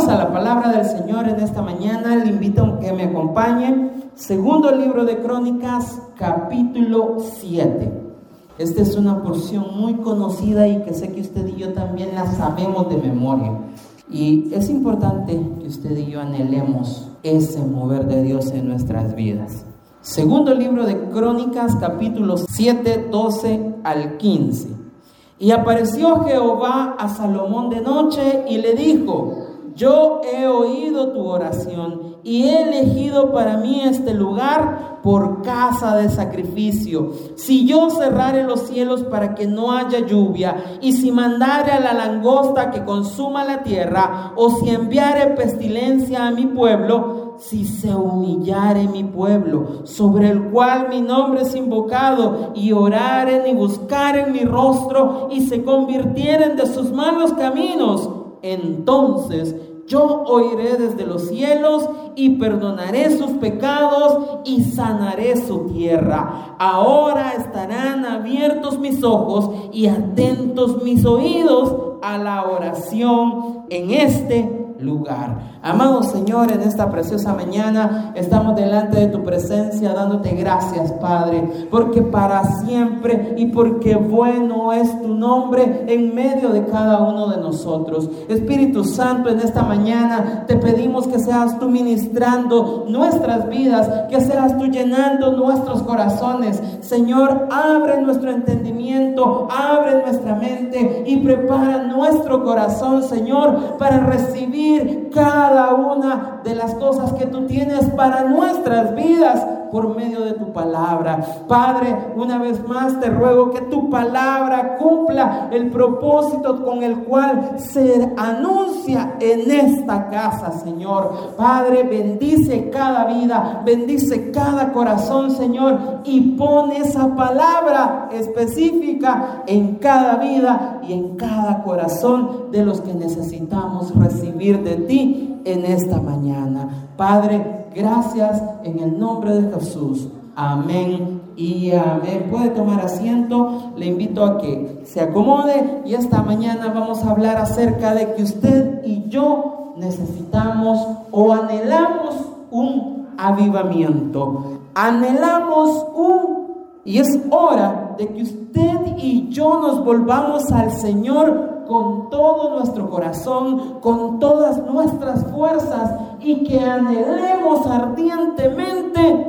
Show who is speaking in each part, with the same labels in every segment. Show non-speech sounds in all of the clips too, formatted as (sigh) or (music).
Speaker 1: Vamos a la palabra del Señor en esta mañana. Le invito a que me acompañe. Segundo libro de Crónicas, capítulo 7. Esta es una porción muy conocida y que sé que usted y yo también la sabemos de memoria. Y es importante que usted y yo anhelemos ese mover de Dios en nuestras vidas. Segundo libro de Crónicas, capítulo 7, 12 al 15. Y apareció Jehová a Salomón de noche y le dijo, yo he oído tu oración y he elegido para mí este lugar por casa de sacrificio. Si yo cerrare los cielos para que no haya lluvia, y si mandare a la langosta que consuma la tierra, o si enviare pestilencia a mi pueblo, si se humillare mi pueblo, sobre el cual mi nombre es invocado, y oraren y buscaren mi rostro, y se convirtieren de sus malos caminos, entonces yo oiré desde los cielos y perdonaré sus pecados y sanaré su tierra. Ahora estarán abiertos mis ojos y atentos mis oídos a la oración en este lugar. Amado Señor, en esta preciosa mañana estamos delante de tu presencia dándote gracias, Padre, porque para siempre y porque bueno es tu nombre en medio de cada uno de nosotros. Espíritu Santo, en esta mañana te pedimos que seas tú ministrando nuestras vidas, que seas tú llenando nuestros corazones. Señor, abre nuestro entendimiento, abre nuestra mente y prepara nuestro corazón, Señor, para recibir cada una de las cosas que tú tienes para nuestras vidas por medio de tu palabra. Padre, una vez más te ruego que tu palabra cumpla el propósito con el cual se anuncia en esta casa, Señor. Padre, bendice cada vida, bendice cada corazón, Señor, y pone esa palabra específica en cada vida y en cada corazón de los que necesitamos recibir de ti en esta mañana. Padre, Gracias en el nombre de Jesús. Amén y amén. Puede tomar asiento. Le invito a que se acomode y esta mañana vamos a hablar acerca de que usted y yo necesitamos o anhelamos un avivamiento. Anhelamos un... Y es hora de que usted y yo nos volvamos al Señor con todo nuestro corazón, con todas nuestras fuerzas y que anhelemos ardientemente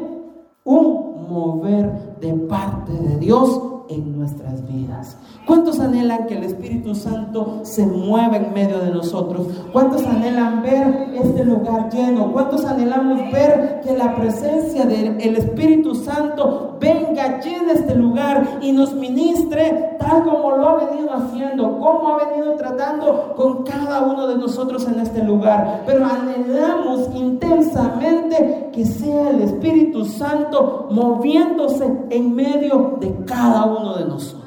Speaker 1: un mover de parte de Dios en nuestras vidas. ¿Cuántos anhelan que el Espíritu Santo se mueva en medio de nosotros? ¿Cuántos anhelan ver este lugar lleno? ¿Cuántos anhelamos ver que la presencia del Espíritu Santo venga, llene este lugar y nos ministre tal como lo ha venido haciendo, como ha venido tratando con cada uno de nosotros en este lugar? Pero anhelamos intensamente que sea el Espíritu Santo moviéndose en medio de cada uno de nosotros.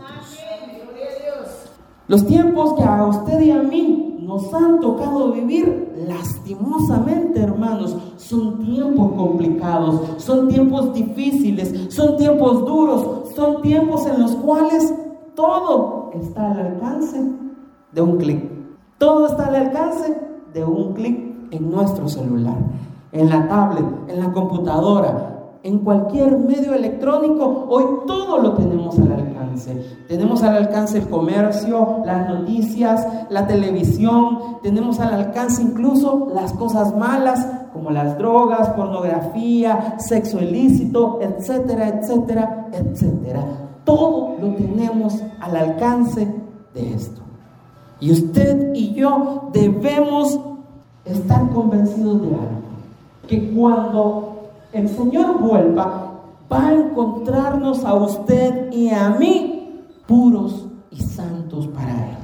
Speaker 1: Los tiempos que a usted y a mí nos han tocado vivir, lastimosamente, hermanos, son tiempos complicados, son tiempos difíciles, son tiempos duros, son tiempos en los cuales todo está al alcance de un clic. Todo está al alcance de un clic en nuestro celular, en la tablet, en la computadora, en cualquier medio electrónico, hoy todo lo tenemos al alcance. Tenemos al alcance el comercio, las noticias, la televisión, tenemos al alcance incluso las cosas malas como las drogas, pornografía, sexo ilícito, etcétera, etcétera, etcétera. Todo lo tenemos al alcance de esto. Y usted y yo debemos estar convencidos de algo, que cuando el Señor vuelva, va a encontrarnos a usted y a mí puros y santos para Él.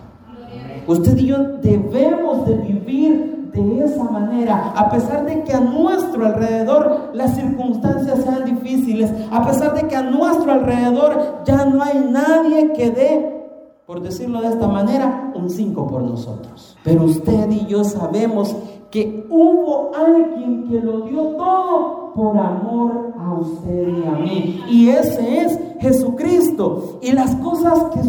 Speaker 1: Usted y yo debemos de vivir de esa manera, a pesar de que a nuestro alrededor las circunstancias sean difíciles, a pesar de que a nuestro alrededor ya no hay nadie que dé, por decirlo de esta manera, un 5 por nosotros. Pero usted y yo sabemos que hubo alguien que lo dio todo por amor a usted y a mí. Y ese es Jesucristo. Y las cosas que,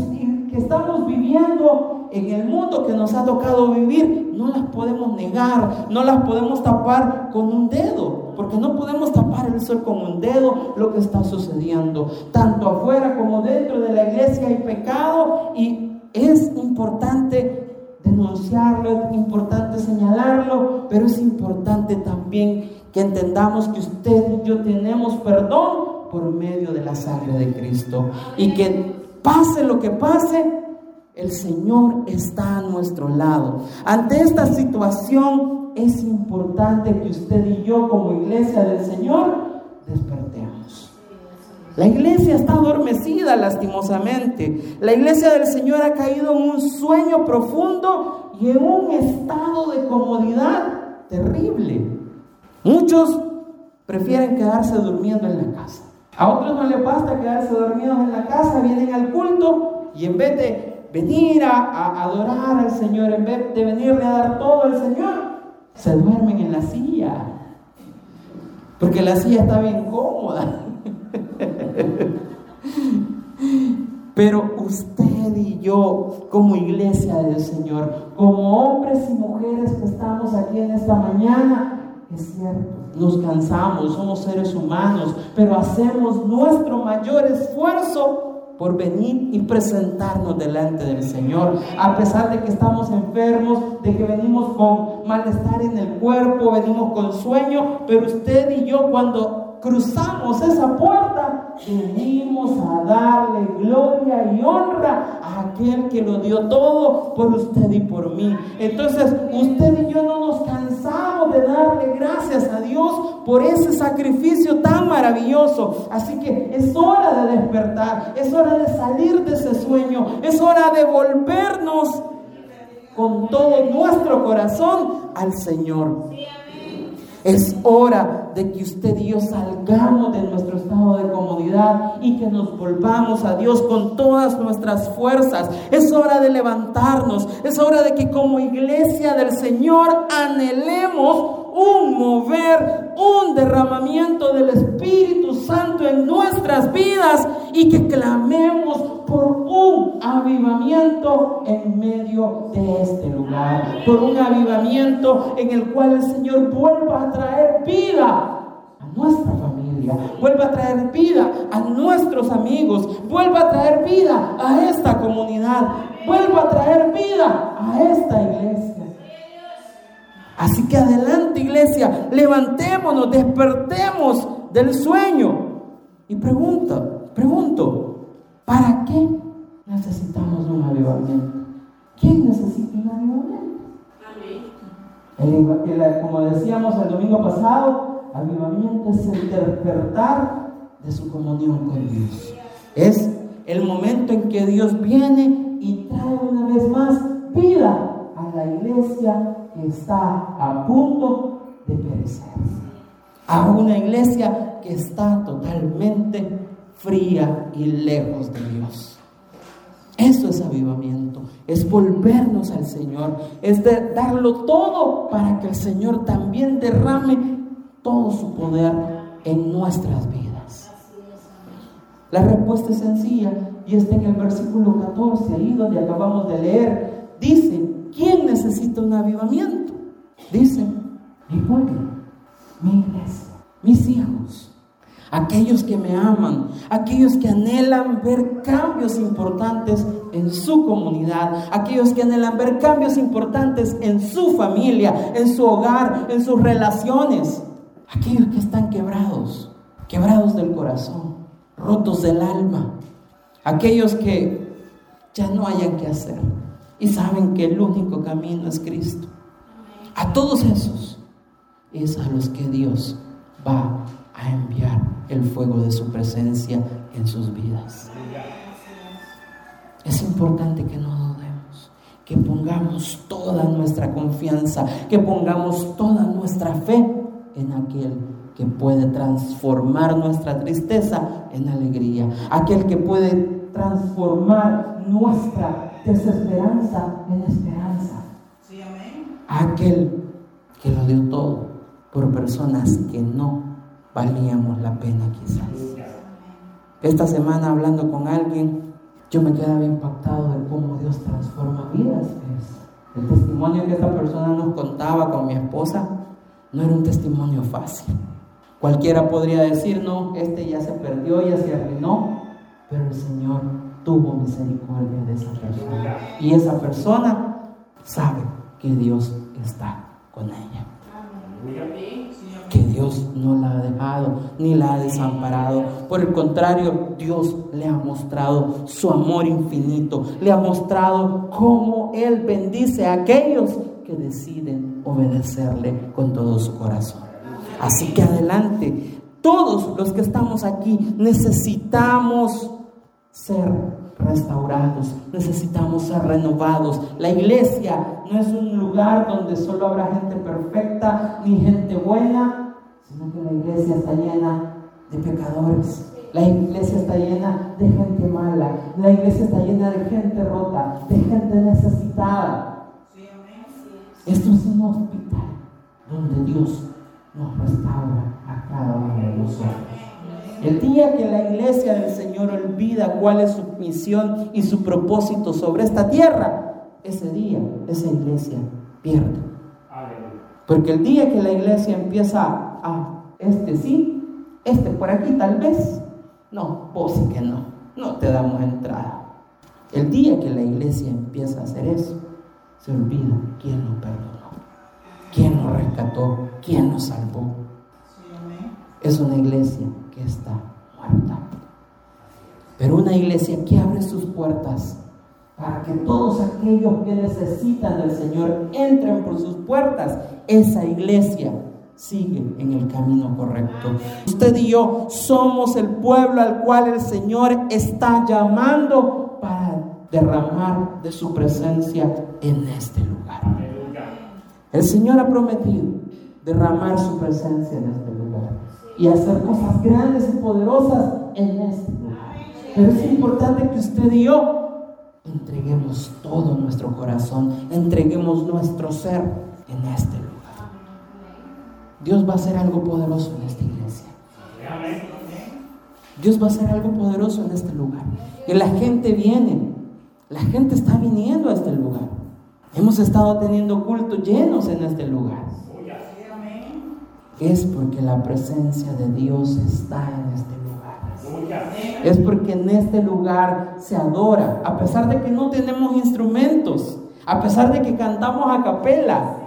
Speaker 1: que estamos viviendo en el mundo que nos ha tocado vivir, no las podemos negar, no las podemos tapar con un dedo, porque no podemos tapar el sol con un dedo lo que está sucediendo. Tanto afuera como dentro de la iglesia hay pecado y es importante denunciarlo, es importante señalarlo, pero es importante también que entendamos que usted y yo tenemos perdón por medio de la sangre de Cristo y que pase lo que pase, el Señor está a nuestro lado. Ante esta situación es importante que usted y yo como iglesia del Señor despertemos. La iglesia está adormecida lastimosamente. La iglesia del Señor ha caído en un sueño profundo y en un estado de comodidad terrible. Muchos prefieren quedarse durmiendo en la casa. A otros no les basta quedarse dormidos en la casa, vienen al culto y en vez de venir a, adorar al Señor, en vez de venirle a dar todo al Señor, se duermen en la silla. Porque la silla está bien cómoda. (laughs) Pero usted y yo, como iglesia del Señor, como hombres y mujeres que estamos aquí en esta mañana, es cierto, nos cansamos, somos seres humanos, pero hacemos nuestro mayor esfuerzo por venir y presentarnos delante del Señor. A pesar de que estamos enfermos, de que venimos con malestar en el cuerpo, venimos con sueño, pero usted y yo cuando cruzamos esa puerta, venimos a darle gloria y honra a aquel que lo dio todo por usted y por mí. Entonces, usted y yo no nos cansamos de darle gracias a Dios por ese sacrificio tan maravilloso. Así que es hora de despertar, es hora de salir de ese sueño, es hora de volvernos con todo nuestro corazón al Señor. Es hora de que usted y yo salgamos de nuestro estado de comodidad y que nos volvamos a Dios con todas nuestras fuerzas. Es hora de levantarnos. Es hora de que como iglesia del Señor anhelemos un mover, un derramamiento del Espíritu Santo en nuestras vidas y que clamemos por un avivamiento en medio de este lugar, por un avivamiento en el cual el Señor vuelva a traer vida nuestra familia, vuelva a traer vida a nuestros amigos, vuelva a traer vida a esta comunidad, vuelva a traer vida a esta iglesia. Así que adelante iglesia, levantémonos, despertemos del sueño. Y pregunto, pregunto, ¿para qué necesitamos un avivamiento? ¿Quién necesita un avivamiento? como decíamos el domingo pasado, avivamiento es el despertar de su comunión con Dios. Es el momento en que Dios viene y trae una vez más vida a la iglesia que está a punto de perecer. A una iglesia que está totalmente fría y lejos de Dios. Eso es avivamiento, es volvernos al Señor, es darlo todo para que el Señor también derrame todo su poder en nuestras vidas. La respuesta es sencilla y está en el versículo 14, ahí donde acabamos de leer. Dice, ¿Quién necesita un avivamiento? Dicen, mi pueblo, mis hijos, aquellos que me aman, aquellos que anhelan ver cambios importantes en su comunidad, aquellos que anhelan ver cambios importantes en su familia, en su hogar, en sus relaciones, aquellos que están quebrados, quebrados del corazón, rotos del alma, aquellos que ya no hayan que hacer y saben que el único camino es Cristo. A todos esos es a los que Dios va a enviar el fuego de su presencia en sus vidas. Es importante que no dudemos, que pongamos toda nuestra confianza, que pongamos toda nuestra fe en aquel que puede transformar nuestra tristeza en alegría, aquel que puede transformar nuestra desesperanza en esperanza. Aquel que lo dio todo por personas que no valíamos la pena quizás. Esta semana hablando con alguien, yo me quedaba impactado de cómo Dios transforma vidas. El testimonio que esta persona nos contaba con mi esposa no era un testimonio fácil. Cualquiera podría decir, no, este ya se perdió, ya se arruinó, pero el Señor tuvo misericordia de esa persona. Y esa persona sabe que Dios está con ella que Dios no la ha dejado ni la ha desamparado. Por el contrario, Dios le ha mostrado su amor infinito, le ha mostrado cómo Él bendice a aquellos que deciden obedecerle con todo su corazón. Así que adelante, todos los que estamos aquí necesitamos ser restaurados, necesitamos ser renovados. La iglesia no es un lugar donde solo habrá gente perfecta ni gente buena, sino que la iglesia está llena de pecadores. La iglesia está llena de gente mala. La iglesia está llena de gente rota, de gente necesitada. Esto es un hospital donde Dios nos restaura a cada uno de nosotros. El día que la iglesia del Señor olvida cuál es su misión y su propósito sobre esta tierra, ese día esa iglesia pierde. Porque el día que la iglesia empieza a, este sí, este por aquí tal vez, no, vos sí que no, no te damos entrada. El día que la iglesia empieza a hacer eso, se olvida quién nos perdonó, quién nos rescató, quién nos salvó. Es una iglesia que está muerta. Pero una iglesia que abre sus puertas para que todos aquellos que necesitan del Señor entren por sus puertas, esa iglesia sigue en el camino correcto. Usted y yo somos el pueblo al cual el Señor está llamando para derramar de su presencia en este lugar. El Señor ha prometido derramar su presencia en este lugar y hacer cosas grandes y poderosas en este lugar. Pero es importante que usted y yo entreguemos todo nuestro corazón, entreguemos nuestro ser en este lugar. Dios va a hacer algo poderoso en esta iglesia. Dios va a hacer algo poderoso en este lugar. Y la gente viene, la gente está viniendo a este lugar. Hemos estado teniendo cultos llenos en este lugar es porque la presencia de Dios está en este lugar. Es porque en este lugar se adora, a pesar de que no tenemos instrumentos, a pesar de que cantamos a capela.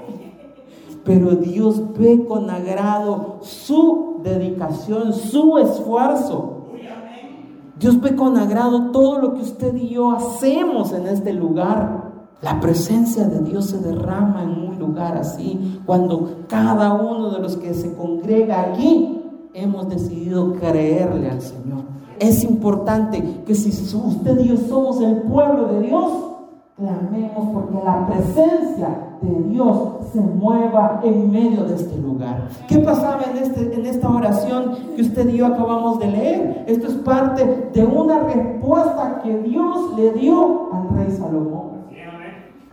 Speaker 1: Pero Dios ve con agrado su dedicación, su esfuerzo. Dios ve con agrado todo lo que usted y yo hacemos en este lugar. La presencia de Dios se derrama en un lugar así cuando cada uno de los que se congrega aquí hemos decidido creerle al Señor. Es importante que si usted y yo somos el pueblo de Dios, clamemos porque la presencia de Dios se mueva en medio de este lugar. ¿Qué pasaba en, este, en esta oración que usted y yo acabamos de leer? Esto es parte de una respuesta que Dios le dio al rey Salomón.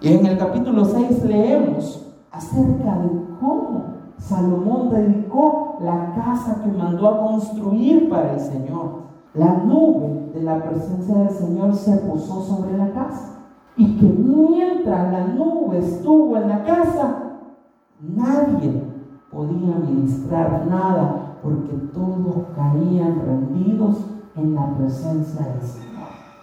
Speaker 1: Y en el capítulo 6 leemos acerca de cómo Salomón dedicó la casa que mandó a construir para el Señor. La nube de la presencia del Señor se posó sobre la casa. Y que mientras la nube estuvo en la casa, nadie podía ministrar nada porque todos caían rendidos en la presencia del Señor.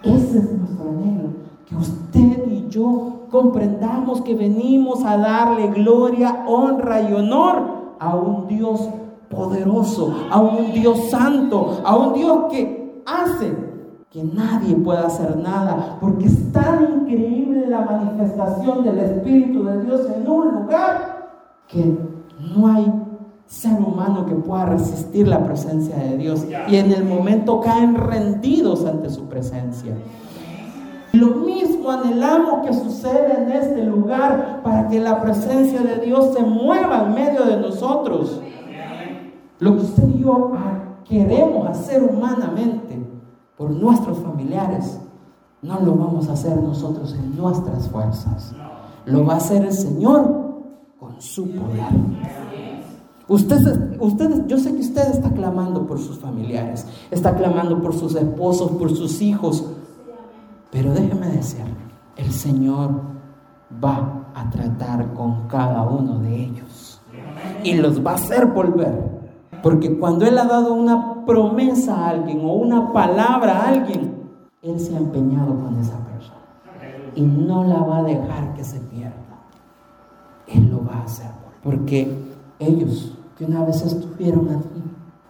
Speaker 1: Ese es nuestro anhelo, que usted y yo comprendamos que venimos a darle gloria, honra y honor a un Dios poderoso, a un Dios santo, a un Dios que hace que nadie pueda hacer nada, porque es tan increíble la manifestación del Espíritu de Dios en un lugar que no hay ser humano que pueda resistir la presencia de Dios y en el momento caen rendidos ante su presencia. Lo mismo anhelamos que suceda en este lugar para que la presencia de Dios se mueva en medio de nosotros. Lo que usted y yo queremos hacer humanamente por nuestros familiares, no lo vamos a hacer nosotros en nuestras fuerzas. Lo va a hacer el Señor con su poder. Usted, usted, yo sé que usted está clamando por sus familiares, está clamando por sus esposos, por sus hijos, Pero déjeme decir, el Señor va a tratar con cada uno de ellos y los va a hacer volver. Porque cuando Él ha dado una promesa a alguien o una palabra a alguien, Él se ha empeñado con esa persona y no la va a dejar que se pierda. Él lo va a hacer. Porque ellos que una vez estuvieron aquí,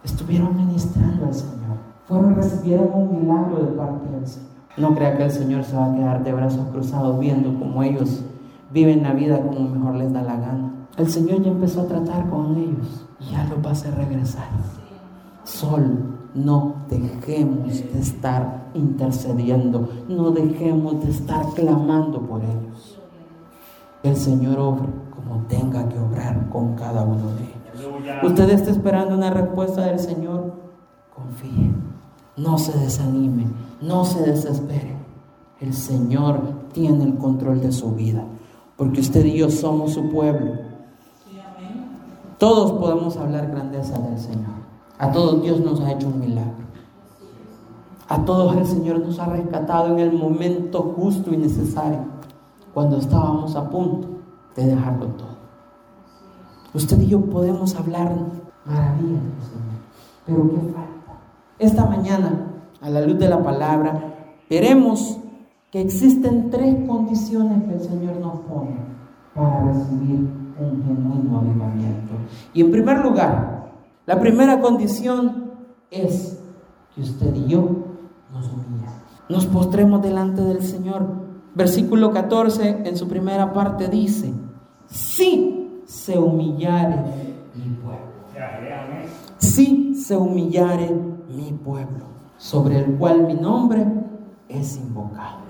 Speaker 1: estuvieron ministrando al Señor, fueron, recibieron un milagro de parte del Señor. No crea que el Señor se va a quedar de brazos cruzados viendo cómo ellos viven la vida como mejor les da la gana. El Señor ya empezó a tratar con ellos ya los va a hacer regresar. Solo no dejemos de estar intercediendo, no dejemos de estar clamando por ellos. El Señor obra como tenga que obrar con cada uno de ellos. Usted está esperando una respuesta del Señor, confíe, no se desanime, no se desespere. El Señor tiene el control de su vida, porque usted y yo somos su pueblo. Todos podemos hablar grandeza del Señor. A todos Dios nos ha hecho un milagro. A todos el Señor nos ha rescatado en el momento justo y necesario, cuando estábamos a punto de dejarlo todo. Usted y yo podemos hablar maravillas del Señor, pero ¿qué falta? Esta mañana, a la luz de la palabra, veremos que existen tres condiciones que el Señor nos pone para recibir un genuino avivamiento. Y en primer lugar, la primera condición es que usted y yo nos humillemos. Nos postremos delante del Señor. Versículo 14 en su primera parte dice, si se humillare mi pueblo. Si se humillare mi pueblo, sobre el cual mi nombre es invocado.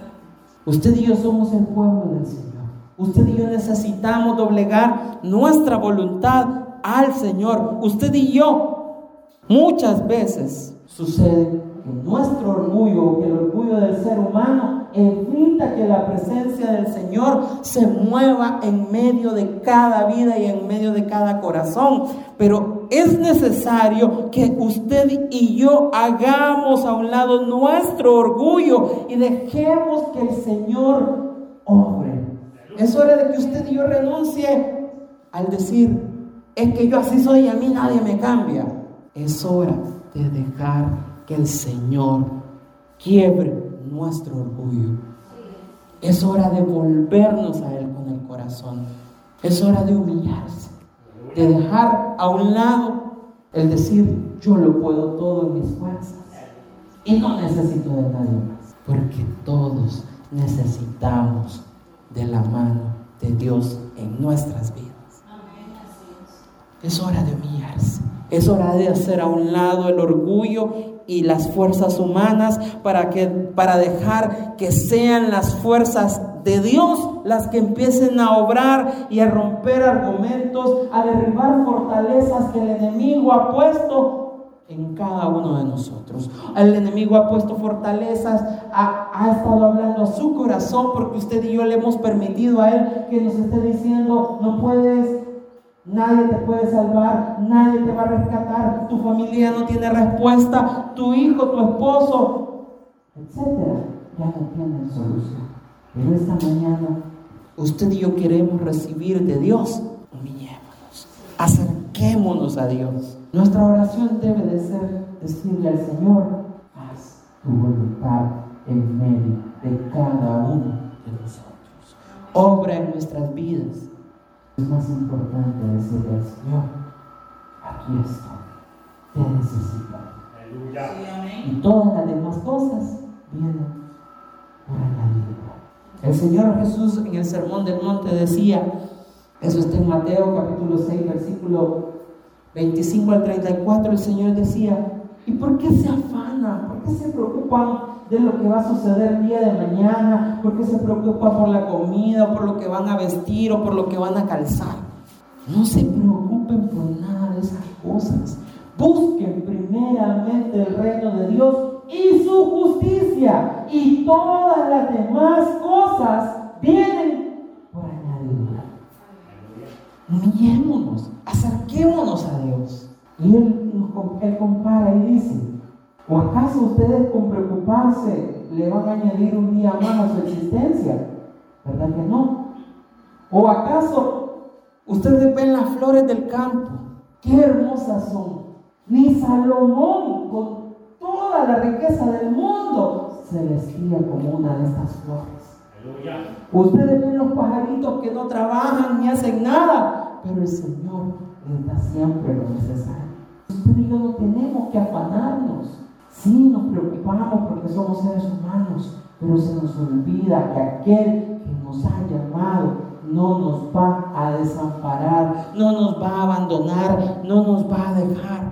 Speaker 1: Usted y yo somos el pueblo del Señor. Usted y yo necesitamos doblegar nuestra voluntad al Señor. Usted y yo, muchas veces sucede que nuestro orgullo, que el orgullo del ser humano, evita que la presencia del Señor se mueva en medio de cada vida y en medio de cada corazón. Pero es necesario que usted y yo hagamos a un lado nuestro orgullo y dejemos que el Señor. Es hora de que usted y yo renuncie al decir, es que yo así soy y a mí nadie me cambia. Es hora de dejar que el Señor quiebre nuestro orgullo. Es hora de volvernos a Él con el corazón. Es hora de humillarse, de dejar a un lado el decir, yo lo puedo todo en mis fuerzas y no necesito de nadie más, porque todos necesitamos de la mano de Dios en nuestras vidas. Es hora de humillarse. Es hora de hacer a un lado el orgullo y las fuerzas humanas para, que, para dejar que sean las fuerzas de Dios las que empiecen a obrar y a romper argumentos, a derribar fortalezas que el enemigo ha puesto en cada uno de nosotros. El enemigo ha puesto fortalezas, ha, ha, estado hablando a su corazón porque usted y yo le hemos permitido a él que nos esté diciendo, no puedes Nadie te puede salvar, nadie te va a rescatar, tu familia no tiene respuesta, tu hijo, tu esposo, etcétera, ya no tienen solución. Pero esta mañana usted y yo queremos recibir de Dios, humillémonos, acerquémonos a Dios. Nuestra oración debe de ser decirle al Señor, haz tu voluntad en medio de cada uno de nosotros. Obra en nuestras vidas es más importante decirle al Señor, aquí estoy, te necesito. Y todas las demás cosas vienen por añadidura. El Señor Jesús en el Sermón del Monte decía, eso está en Mateo capítulo 6, versículo 25 al 34, el Señor decía, ¿y por qué se afana? ¿Por qué se preocupan de lo que va a suceder el día de mañana, porque se preocupa por la comida, por lo que van a vestir o por lo que van a calzar. No se preocupen por nada de esas cosas. Busquen primeramente el reino de Dios y su justicia y todas las demás cosas vienen por añadidura. Humillémonos, acerquémonos a Dios. Y él, él compara y dice, ¿O acaso ustedes con preocuparse le van a añadir un día más a su existencia? ¿Verdad que no? ¿O acaso ustedes ven las flores del campo? ¡Qué hermosas son! Ni Salomón, con toda la riqueza del mundo, se vestía como una de estas flores. Ustedes ven los pajaritos que no trabajan ni hacen nada, pero el Señor les da siempre lo necesario. Usted y yo no tenemos que afanarnos. Sí, nos preocupamos porque somos seres humanos, pero se nos olvida que aquel que nos ha llamado no nos va a desamparar, no nos va a abandonar, no nos va a dejar.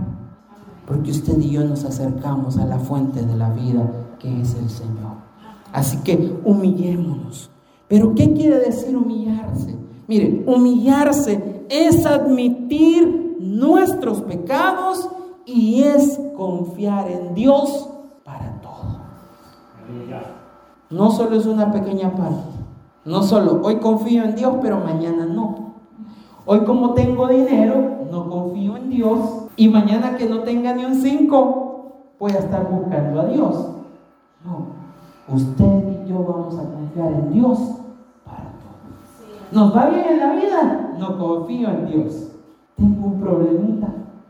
Speaker 1: Porque usted y yo nos acercamos a la fuente de la vida, que es el Señor. Así que humillémonos. Pero ¿qué quiere decir humillarse? Mire, humillarse es admitir nuestros pecados y es confiar en Dios para todo. No solo es una pequeña parte. No solo hoy confío en Dios, pero mañana no. Hoy como tengo dinero, no confío en Dios. Y mañana que no tenga ni un 5, voy a estar buscando a Dios. No. Usted y yo vamos a confiar en Dios para todo. ¿Nos va bien en la vida? No confío en Dios. Tengo un problemita.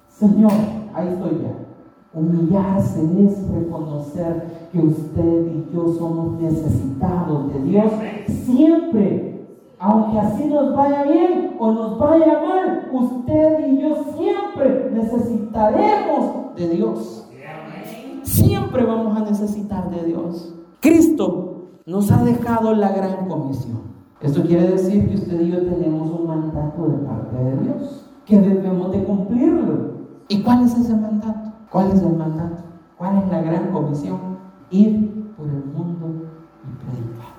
Speaker 1: Señor, ahí estoy ya. Humillarse es reconocer que usted y yo somos necesitados de Dios siempre. Aunque así nos vaya bien o nos vaya mal, usted y yo siempre necesitaremos de Dios. Siempre vamos a necesitar de Dios. Cristo nos ha dejado la gran comisión. Esto quiere decir que usted y yo tenemos un mandato de parte de Dios, que debemos de cumplirlo. ¿Y cuál es ese mandato? ¿Cuál es el mandato? ¿Cuál es la gran comisión? Ir por el mundo y predicar.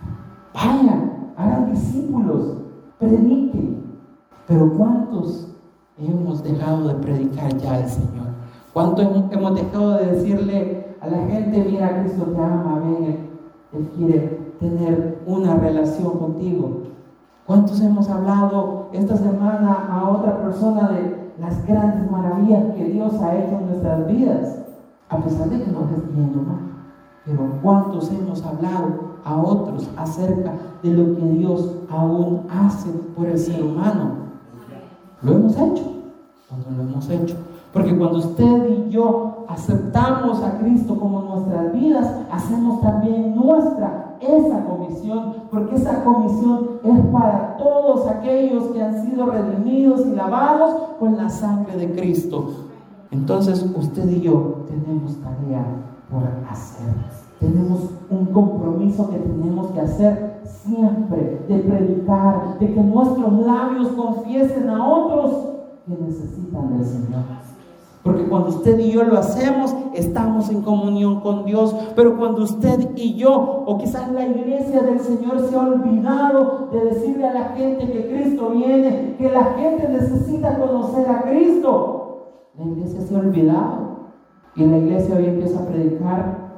Speaker 1: Vayan, hagan discípulos, prediquen. Pero ¿cuántos hemos dejado de predicar ya al Señor? ¿Cuántos hemos dejado de decirle a la gente, mira, Cristo te ama, ven, él, quiere tener una relación contigo? ¿Cuántos hemos hablado esta semana a otra persona de las grandes maravillas que Dios ha hecho en nuestras vidas, a pesar de que nos esté yendo mal. Pero ¿cuántos hemos hablado a otros acerca de lo que Dios aún hace por el ser humano? Lo hemos hecho, cuando lo hemos hecho. Porque cuando usted y yo aceptamos a Cristo como nuestras vidas, hacemos también nuestra esa comisión, porque esa comisión es para todos aquellos que han sido redimidos y lavados con la sangre de Cristo. Entonces usted y yo tenemos tarea por hacer. Tenemos un compromiso que tenemos que hacer siempre, de predicar, de que nuestros labios confiesen a otros que necesitan del Señor. Porque cuando usted y yo lo hacemos, estamos en comunión con Dios. Pero cuando usted y yo, o quizás la iglesia del Señor se ha olvidado de decirle a la gente que Cristo viene, que la gente necesita conocer a Cristo, la iglesia se ha olvidado. Y la iglesia hoy empieza a predicar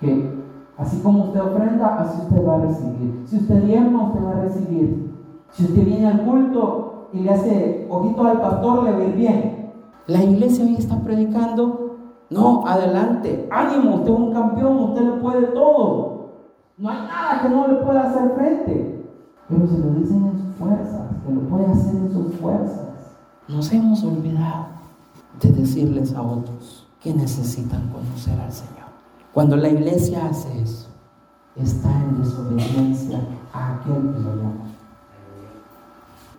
Speaker 1: que así como usted ofrenda, así usted va a recibir. Si usted diezma, usted va a recibir. Si usted viene al culto y le hace ojito al pastor, le va a ir bien. La iglesia hoy está predicando, no, adelante, ánimo, usted es un campeón, usted lo puede todo. No hay nada que no le pueda hacer frente. Pero se lo dicen en sus fuerzas, que lo puede hacer en sus fuerzas. Nos hemos olvidado de decirles a otros que necesitan conocer al Señor. Cuando la iglesia hace eso, está en desobediencia a aquel que lo llama.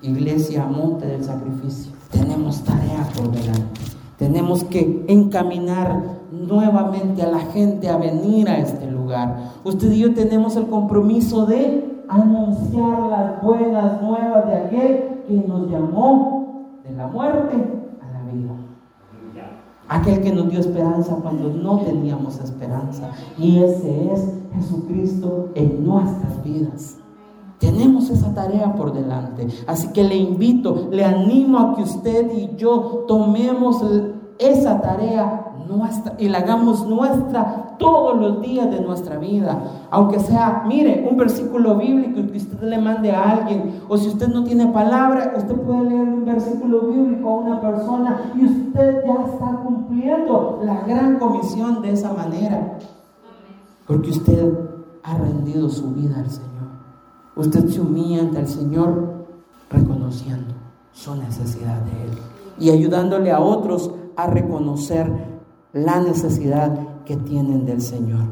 Speaker 1: Iglesia, monte del sacrificio tenemos tarea por delante. Tenemos que encaminar nuevamente a la gente a venir a este lugar. Usted y yo tenemos el compromiso de anunciar las buenas nuevas de aquel que nos llamó de la muerte a la vida. Aquel que nos dio esperanza cuando no teníamos esperanza. Y ese es Jesucristo en nuestras vidas. Tenemos esa tarea por delante. Así que le invito, le animo a que usted y yo tomemos esa tarea nuestra y la hagamos nuestra todos los días de nuestra vida. Aunque sea, mire, un versículo bíblico que usted le mande a alguien, o si usted no tiene palabra, usted puede leer un versículo bíblico a una persona y usted ya está cumpliendo la gran comisión de esa manera. Porque usted ha rendido su vida al Señor. Usted se humilla ante el Señor reconociendo su necesidad de Él y ayudándole a otros a reconocer la necesidad que tienen del Señor.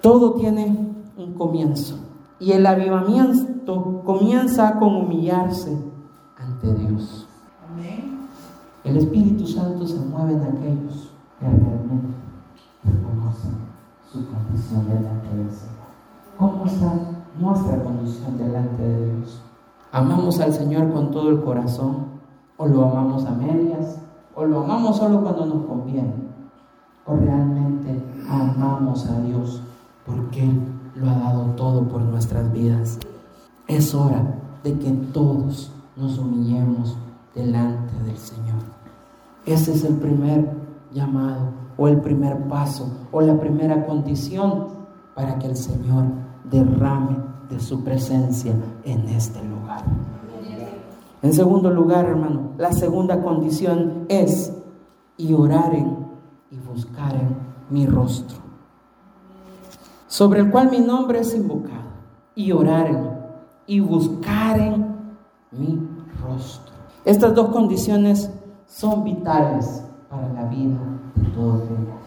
Speaker 1: Todo tiene un comienzo y el avivamiento comienza con humillarse ante Dios. El Espíritu Santo se mueve en aquellos que realmente reconocen su condición delante del Señor. ¿Cómo está nuestra condición delante de Dios? ¿Amamos al Señor con todo el corazón? ¿O lo amamos a medias? ¿O lo amamos solo cuando nos conviene? ¿O realmente amamos a Dios porque Él lo ha dado todo por nuestras vidas? Es hora de que todos nos humillemos delante del Señor. Ese es el primer llamado o el primer paso o la primera condición para que el Señor derrame de su presencia en este lugar. En segundo lugar, hermano, la segunda condición es y oraren y buscaren mi rostro, sobre el cual mi nombre es invocado, y oraren y buscaren mi rostro. Estas dos condiciones son vitales para la vida de todos ellos.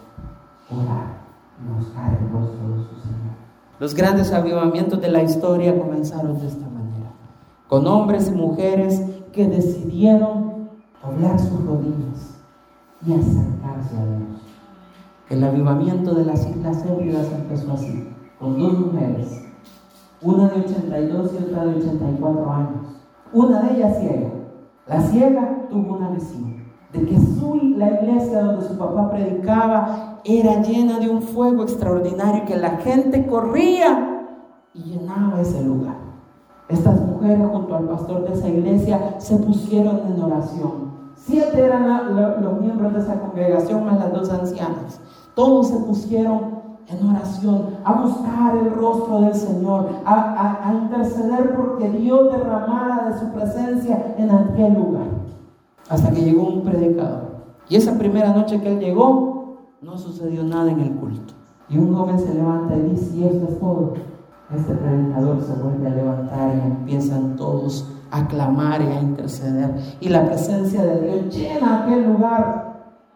Speaker 1: Orar y buscar el rostro de su Señor. Los grandes avivamientos de la historia comenzaron de esta manera, con hombres y mujeres que decidieron doblar sus rodillas y acercarse a Dios. El avivamiento de las Islas Hébridas empezó así, con dos mujeres, una de 82 y otra de 84 años. Una de ellas ciega. La ciega tuvo una visión de que la iglesia donde su papá predicaba era llena de un fuego extraordinario, que la gente corría y llenaba ese lugar. Estas mujeres junto al pastor de esa iglesia se pusieron en oración. Siete eran los miembros de esa congregación más las dos ancianas. Todos se pusieron en oración, a buscar el rostro del Señor, a, a interceder porque Dios derramara de su presencia en aquel lugar hasta que llegó un predicador. Y esa primera noche que él llegó, no sucedió nada en el culto. Y un joven se levanta y dice, y esto es todo. Este predicador se vuelve a levantar y empiezan todos a clamar y a interceder. Y la presencia de Dios llena aquel lugar.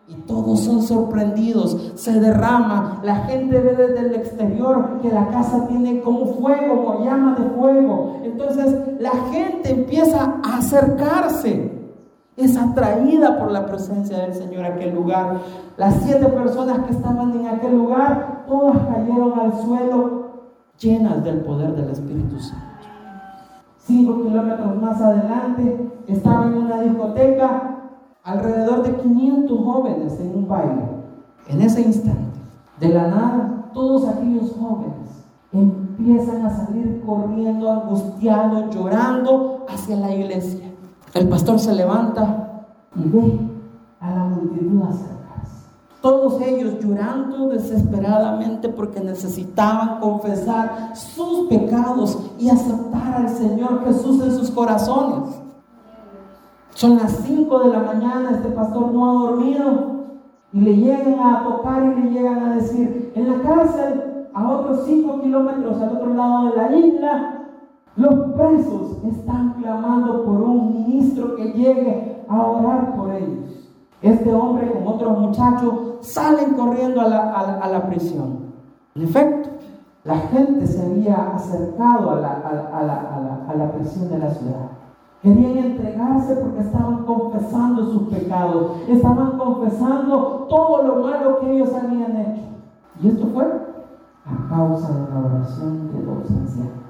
Speaker 1: Y todos son sorprendidos, se derrama, la gente ve desde el exterior que la casa tiene como fuego, como llama de fuego. Entonces la gente empieza a acercarse es atraída por la presencia del Señor a aquel lugar. Las siete personas que estaban en aquel lugar, todas cayeron al suelo llenas del poder del Espíritu Santo. Cinco kilómetros más adelante estaba en una discoteca alrededor de 500 jóvenes en un baile. En ese instante, de la nada, todos aquellos jóvenes empiezan a salir corriendo, angustiados, llorando hacia la iglesia. El pastor se levanta y ve a la multitud acercarse. Todos ellos llorando desesperadamente porque necesitaban confesar sus pecados y aceptar al Señor Jesús en sus corazones. Son las 5 de la mañana, este pastor no ha dormido y le llegan a tocar y le llegan a decir, en la cárcel, a otros 5 kilómetros al otro lado de la isla, los presos están clamando por un ministro que llegue a orar por ellos. Este hombre con otros muchachos salen corriendo a la, prisión. En efecto, la gente se había acercado a la, a la prisión de la ciudad. Querían entregarse porque estaban confesando sus pecados, estaban confesando todo lo malo que ellos habían hecho. Y esto fue a causa de la oración de dos ancianos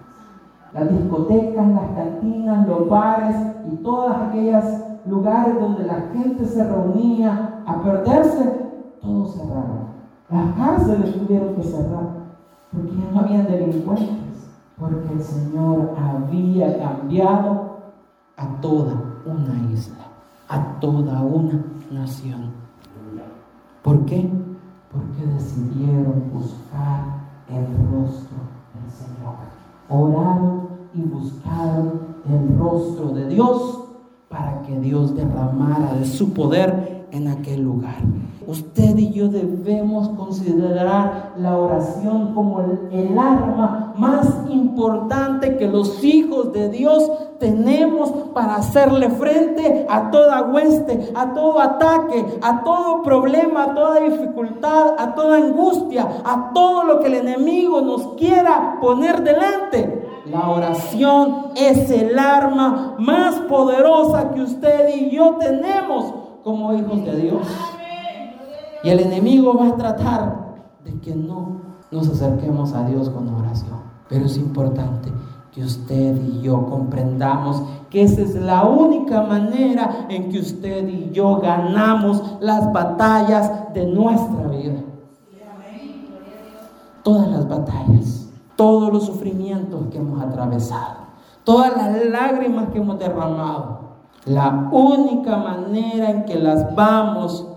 Speaker 1: las discotecas, las cantinas, los bares y todos aquellos lugares donde la gente se reunía a perderse, todo cerraron. Las cárceles tuvieron que cerrar porque ya no habían delincuentes, porque el Señor había cambiado a toda una isla, a toda una nación. ¿Por qué? Porque decidieron buscar el rostro del Señor oraron y buscaron el rostro de Dios para que Dios derramara de su poder en aquel lugar. Usted y yo debemos considerar la oración como el, arma más importante que los hijos de Dios tenemos para hacerle frente a toda hueste, a todo ataque, a todo problema, a toda dificultad, a toda angustia, a todo lo que el enemigo nos quiera poner delante. La oración es el arma más poderosa que usted y yo tenemos como hijos de Dios. Y el enemigo va a tratar de que no nos acerquemos a Dios con oración. Pero es importante que usted y yo comprendamos que esa es la única manera en que usted y yo ganamos las batallas de nuestra vida. Todas las batallas, todos los sufrimientos que hemos atravesado, todas las lágrimas que hemos derramado, la única manera en que las vamos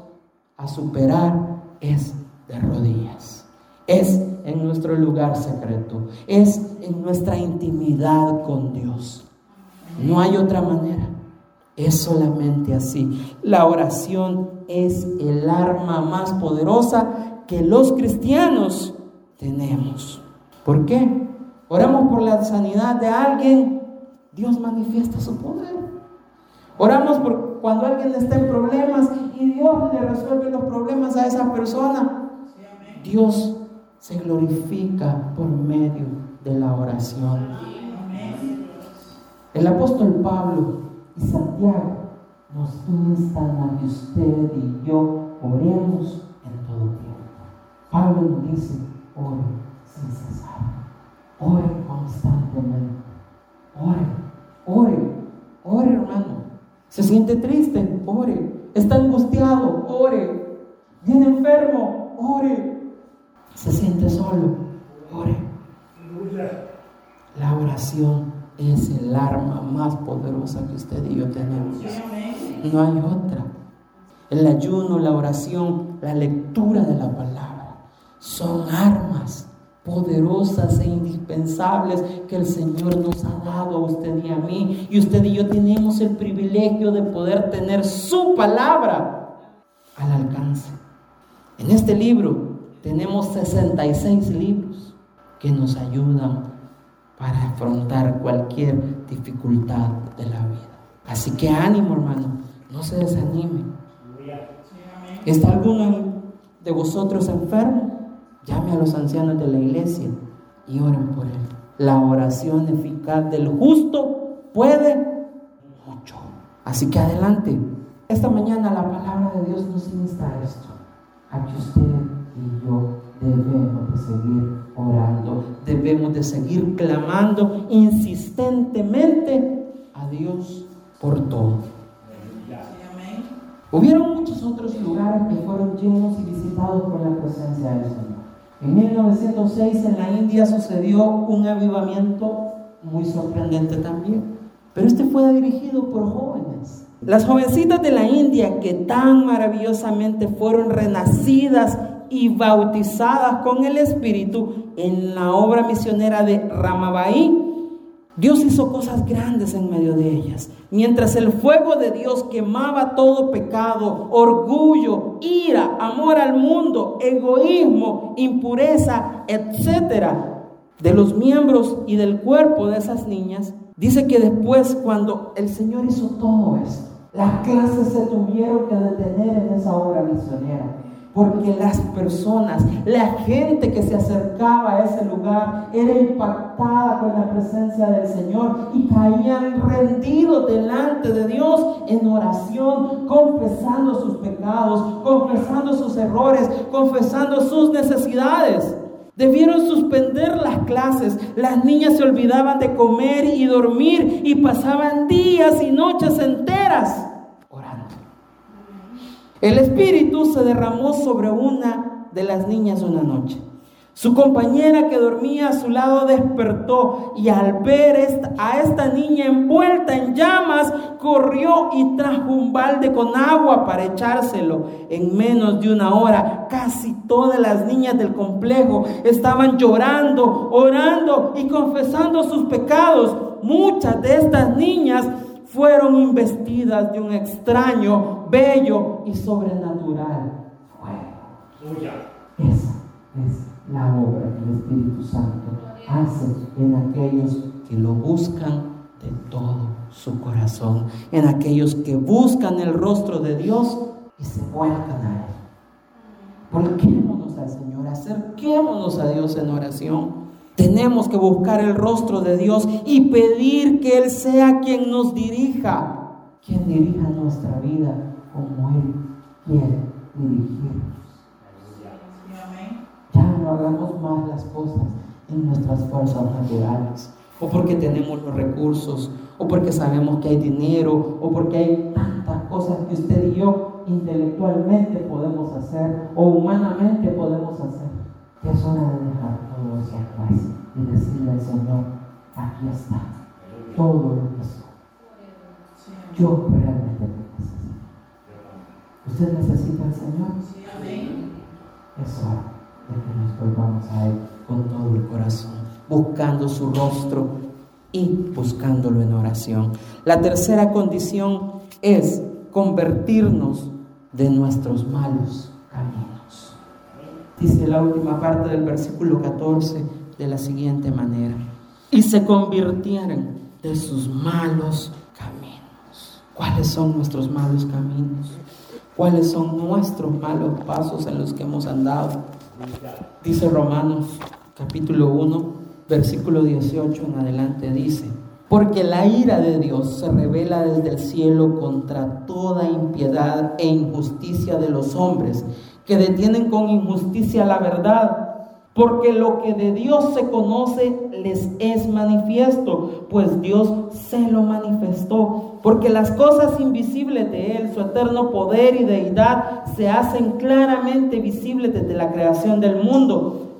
Speaker 1: a superar es de rodillas. Es en nuestro lugar secreto. Es en nuestra intimidad con Dios. No hay otra manera. Es solamente así. La oración es el arma más poderosa que los cristianos tenemos. ¿Por qué? Oramos por la sanidad de alguien, Dios manifiesta su poder. Oramos por cuando alguien está en problemas y Dios le resuelve los problemas a esa persona. Dios se glorifica por medio de la oración. El apóstol Pablo y Santiago nos instan a que usted y yo oremos en todo tiempo. Pablo dice, ore sin cesar, ore constantemente, ore, ore, ore hermano. Se siente triste, ore. Está angustiado, ore. Viene enfermo, ore. Se siente solo, ore. La oración es el arma más poderosa que usted y yo tenemos. No hay otra. El ayuno, la oración, la lectura de la palabra son armas poderosas e indispensables que el Señor nos ha dado a usted y a mí. Y usted y yo tenemos el privilegio de poder tener su palabra al alcance. En este libro tenemos 66 libros que nos ayudan para afrontar cualquier dificultad de la vida. Así que ánimo, hermano, no se desanime. ¿Está alguno de vosotros enfermo? Llame a los ancianos de la iglesia y oren por él. La oración eficaz del justo puede mucho. Así que adelante. Esta mañana la palabra de Dios nos insta a esto, a que usted y yo debemos de seguir orando, debemos de seguir clamando insistentemente a Dios por todo. Hubieron muchos otros lugares que fueron llenos y visitados por la presencia del Señor. En 1906 en la India sucedió un avivamiento muy sorprendente también, pero este fue dirigido por jóvenes. Las jovencitas de la India que tan maravillosamente fueron renacidas y bautizadas con el Espíritu en la obra misionera de Ramabai, Dios hizo cosas grandes en medio de ellas. Mientras el fuego de Dios quemaba todo pecado, orgullo, ira, amor al mundo, egoísmo, impureza, etcétera, de los miembros y del cuerpo de esas niñas, dice que después cuando el Señor hizo todo esto, las clases se tuvieron que detener en esa obra misionera porque las personas, la gente que se acercaba a ese lugar era impactada con la presencia del Señor y caían rendidos delante de Dios en oración, confesando sus pecados, confesando sus errores, confesando sus necesidades. Debieron suspender las clases. Las niñas se olvidaban de comer y dormir y pasaban días y noches enteras el Espíritu se derramó sobre una de las niñas una noche. Su compañera que dormía a su lado despertó y al ver a esta niña envuelta en llamas, corrió y trajo un balde con agua para echárselo. En menos de una hora, casi todas las niñas del complejo estaban llorando, orando y confesando sus pecados. Muchas de estas niñas fueron investidas de un extraño, bello y sobrenatural fuego. Esa es la obra que el Espíritu Santo hace en aquellos que lo buscan de todo su corazón, en aquellos que buscan el rostro de Dios y se vuelcan a Él. Volquémonos al Señor, acerquémonos a Dios en oración. Tenemos que buscar el rostro de Dios y pedir que Él sea quien nos dirija, quien dirija nuestra vida como Él quiere dirigirnos. Ya no hagamos más las cosas en nuestras fuerzas naturales, o porque tenemos los recursos, o porque sabemos que hay dinero, o porque hay tantas cosas que usted y yo intelectualmente podemos hacer o humanamente podemos hacer. Que es hora de dejar todo eso atrás y decirle al Señor, aquí está todo lo que soy. Yo realmente te necesito. ¿Usted necesita al Señor? Es hora de que nos volvamos a Él con todo el corazón, buscando su rostro y buscándolo en oración. La tercera condición es convertirnos de nuestros malos caminos. Dice la última parte del versículo 14 de la siguiente manera. Y se convirtieron de sus malos caminos. ¿Cuáles son nuestros malos caminos? ¿Cuáles son nuestros malos pasos en los que hemos andado? Dice Romanos capítulo 1, versículo 18 en adelante, dice, porque la ira de Dios se revela desde el cielo contra toda impiedad e injusticia de los hombres, que detienen con injusticia la verdad. Porque lo que de Dios se conoce les es manifiesto, pues Dios se lo manifestó. Porque las cosas invisibles de Él, su eterno poder y deidad, se hacen claramente visibles desde la creación del mundo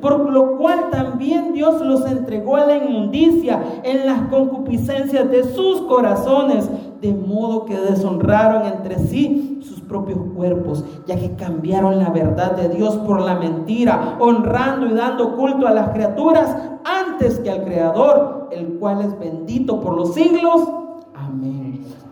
Speaker 1: por lo cual también Dios los entregó a la inmundicia en las concupiscencias de sus corazones, de modo que deshonraron entre sí sus propios cuerpos, ya que cambiaron la verdad de Dios por la mentira, honrando y dando culto a las criaturas antes que al Creador, el cual es bendito por los siglos. Amén.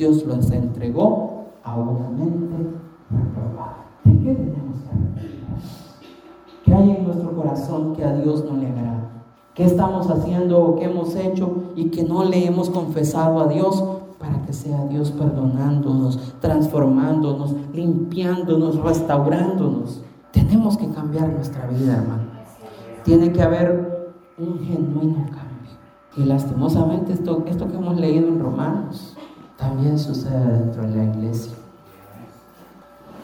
Speaker 1: Dios los entregó a una mente reprobada. ¿De qué tenemos que arrepentirnos? ¿Qué hay en nuestro corazón que a Dios no le agrada? ¿Qué estamos haciendo o qué hemos hecho y que no le hemos confesado a Dios para que sea Dios perdonándonos, transformándonos, limpiándonos, restaurándonos? Tenemos que cambiar nuestra vida, hermano. Tiene que haber un genuino cambio. Y lastimosamente esto, esto que hemos leído en Romanos también sucede dentro de la iglesia.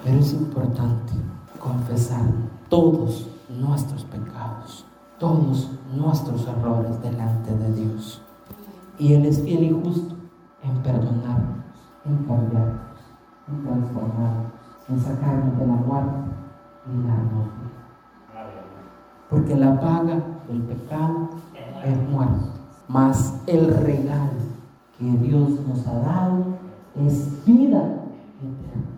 Speaker 1: Pero es importante confesar todos nuestros pecados, todos nuestros errores delante de Dios. Y Él es fiel y justo en perdonarnos, en cambiarnos, en transformarnos, en sacarnos de la muerte y darnos vida. Porque la paga del pecado es muerte mas el regalo que Dios nos ha dado es vida eterna.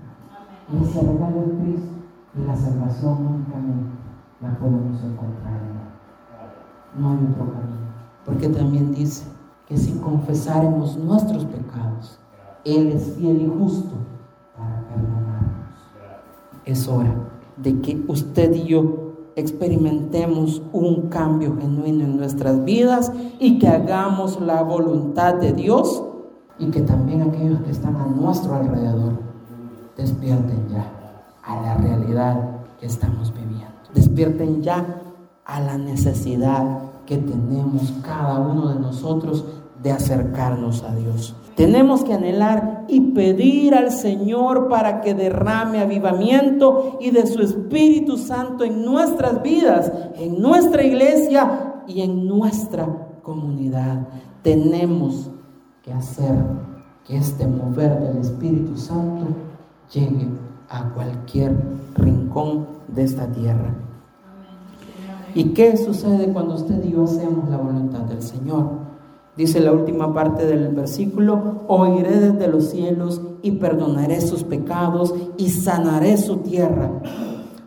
Speaker 1: Y ese regalo es Cristo. Y la salvación únicamente la podemos encontrar en Él. No hay otro camino. Porque también dice que si confesaremos nuestros pecados, Él es fiel y justo para perdonarnos. Es hora de que usted y yo experimentemos un cambio genuino en nuestras vidas y que hagamos la voluntad de Dios y que también aquellos que están a nuestro alrededor despierten ya a la realidad que estamos viviendo. Despierten ya a la necesidad que tenemos cada uno de nosotros de acercarnos a Dios. Tenemos que anhelar y pedir al Señor para que derrame avivamiento y de su Espíritu Santo en nuestras vidas, en nuestra iglesia y en nuestra comunidad. Tenemos que hacer que este mover del Espíritu Santo llegue a cualquier rincón de esta tierra. ¿Y qué sucede cuando usted y hacemos la voluntad del Señor? Dice la última parte del versículo, oiré desde los cielos y perdonaré sus pecados y sanaré su tierra.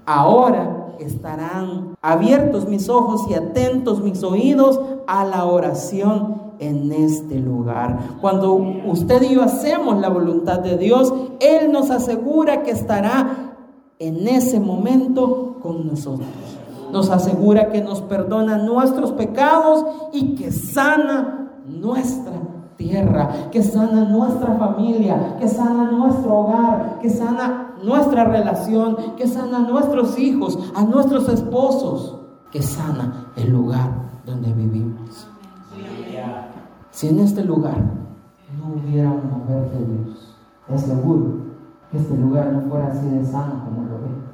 Speaker 1: Ahora estarán abiertos mis ojos y atentos mis oídos a la oración en este lugar. Cuando usted y yo hacemos la voluntad de Dios, Él nos asegura que estará en ese momento con nosotros. Nos asegura que nos perdona nuestros pecados y que sana nuestra tierra, que sana nuestra familia, que sana nuestro hogar, que sana nuestra relación, que sana a nuestros hijos, a nuestros esposos, que sana el lugar donde vivimos. Si en este lugar no hubiera un mover de Dios, es seguro que este lugar no fuera así de sano como lo ve.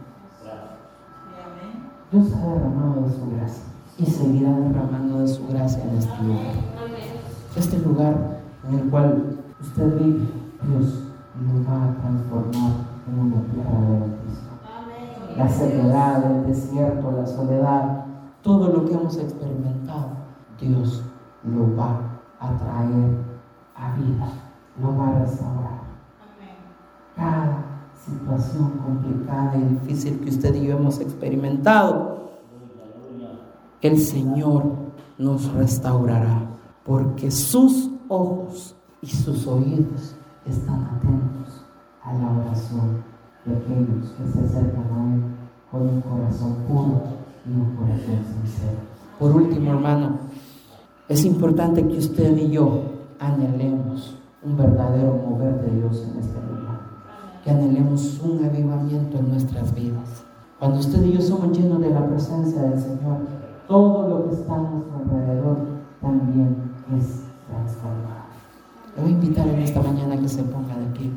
Speaker 1: Dios ha derramado de su gracia y seguirá derramando de su gracia en este lugar este lugar en el cual usted vive, Dios lo va a transformar en una tierra de bendición. La sequedad, el desierto, la soledad, todo lo que hemos experimentado, Dios lo va a traer a vida, lo va a restaurar. Cada situación complicada y difícil que usted y yo hemos experimentado, el Señor nos restaurará porque sus ojos y sus oídos están atentos a la oración de aquellos que se acercan a Él con un corazón puro y un corazón sincero. Por último, hermano, es importante que usted y yo anhelemos un verdadero mover de Dios en este lugar, que anhelemos un avivamiento en nuestras vidas. Cuando usted y yo somos llenos de la presencia del Señor, todo lo que está a nuestro alrededor también es transformado. Le voy a invitar en esta mañana que se ponga de aquí.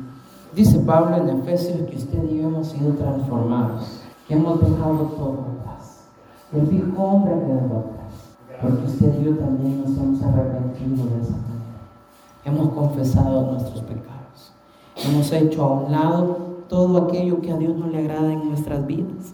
Speaker 1: Dice Pablo en Efesios que usted y yo hemos sido transformados, que hemos dejado todo atrás. El viejo hombre quedó atrás, porque usted y yo también nos hemos arrepentido de esa manera. Hemos confesado nuestros pecados. Hemos hecho a un lado todo aquello que a Dios no le agrada en nuestras vidas.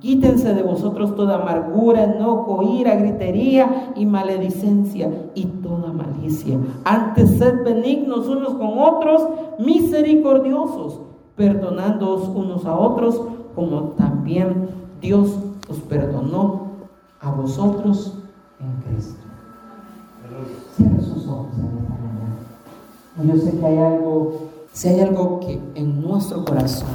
Speaker 1: Quítense de vosotros toda amargura, enojo, ira, gritería y maledicencia y toda malicia. Antes sed benignos unos con otros, misericordiosos, perdonándoos unos a otros, como también Dios os perdonó a vosotros en Cristo. Cierra sus ojos en esta Yo sé que hay algo, si hay algo que en nuestro corazón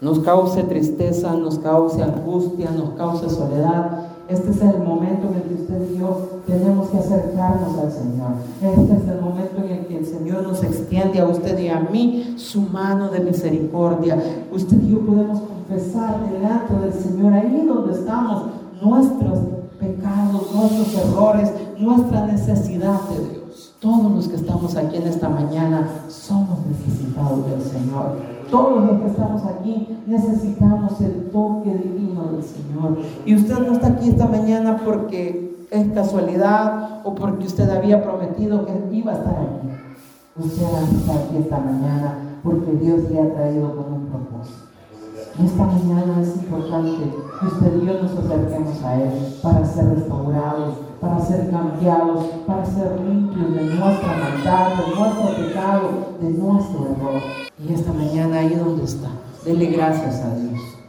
Speaker 1: nos cause tristeza, nos cause angustia, nos cause soledad. Este es el momento en el que usted y yo tenemos que acercarnos al Señor. Este es el momento en el que el Señor nos extiende a usted y a mí su mano de misericordia. Usted y yo podemos confesar delante del Señor ahí donde estamos nuestros pecados, nuestros errores, nuestra necesidad de Dios. Todos los que estamos aquí en esta mañana somos necesitados del Señor. Todos los que estamos aquí necesitamos el toque divino del Señor. Y usted no está aquí esta mañana porque es casualidad o porque usted había prometido que iba a estar aquí. Usted está aquí esta mañana porque Dios le ha traído con un propósito. Esta mañana es importante que usted y yo nos acerquemos a Él para ser restaurados, para ser cambiados, para ser limpios de nuestra maldad, de nuestro pecado, de nuestro error. Y esta mañana ahí donde está, dele gracias a Dios.